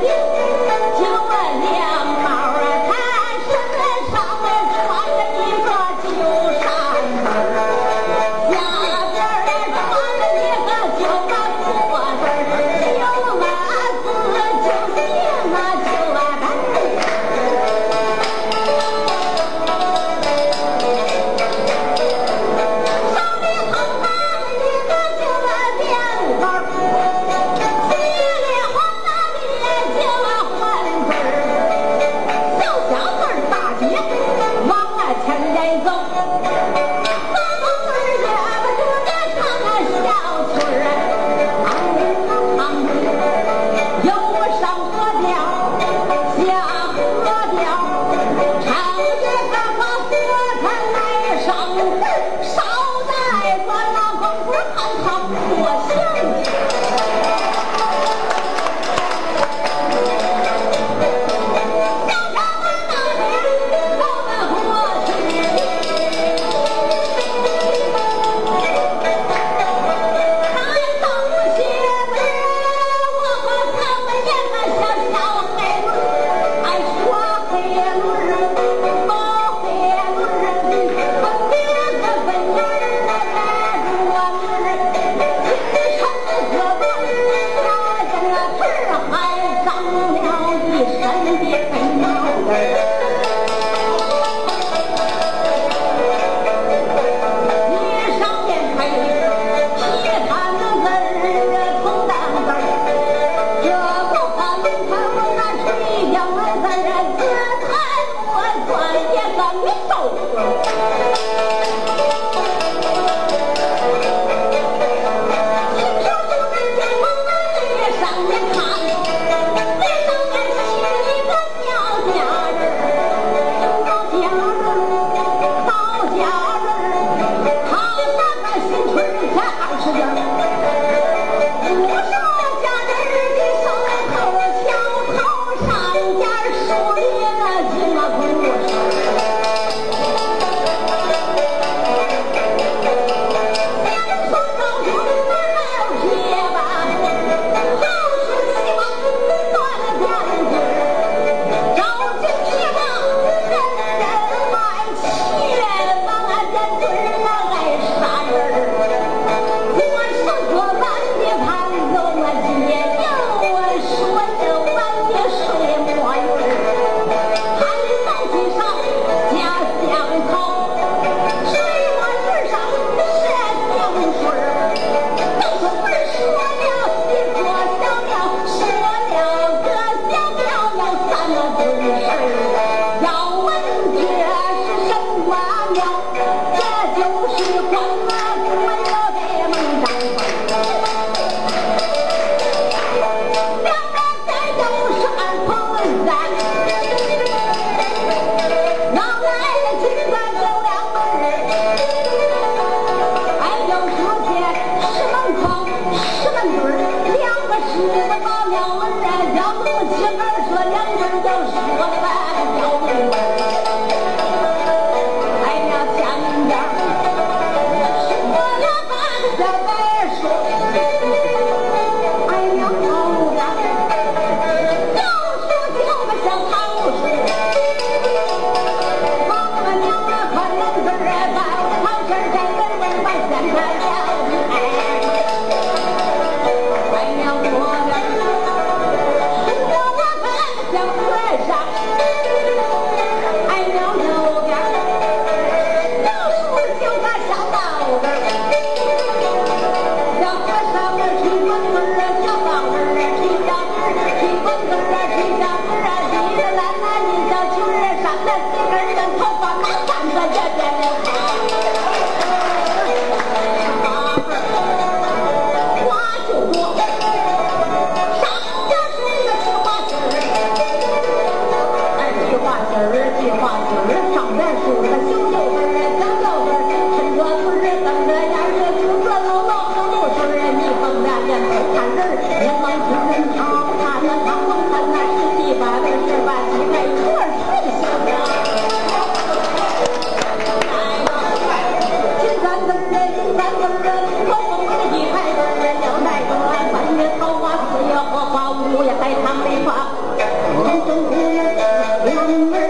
Yeah. 哎呀，俺没。儿计划根儿，长点树子修修根儿，长条根儿。陈村儿，邓着家儿，出了老多好东西儿。蜜蜂呀，燕头，看人儿，连忙吃人儿。他他他，甭看那是地儿，把膝盖磕。花，五月海棠梅花。人生苦呀，两。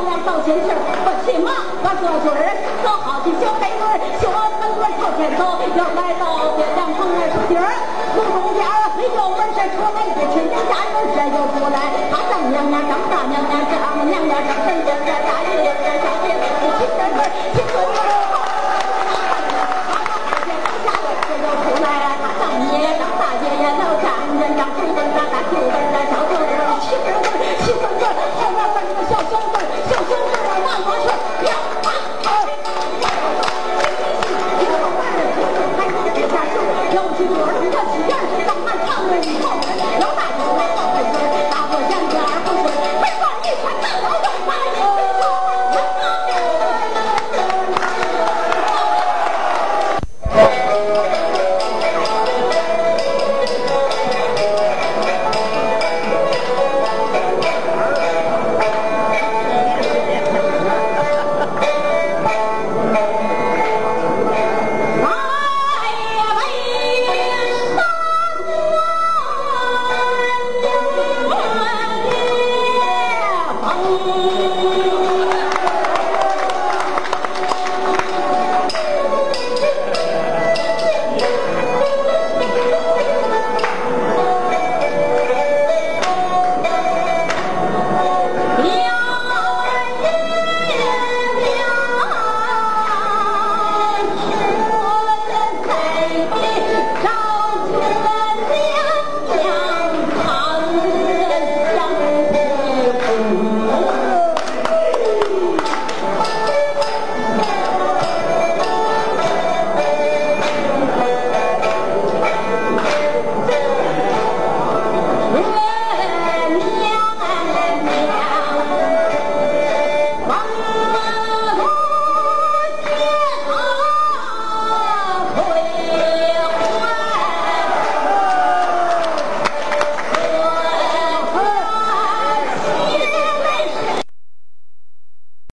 娘娘倒心事我骑马我坐墩儿走好几小黑驴儿学着门墩儿朝前走要来到月亮坑外树底儿。路中间儿没有门神是出来一去人家门儿是又出来。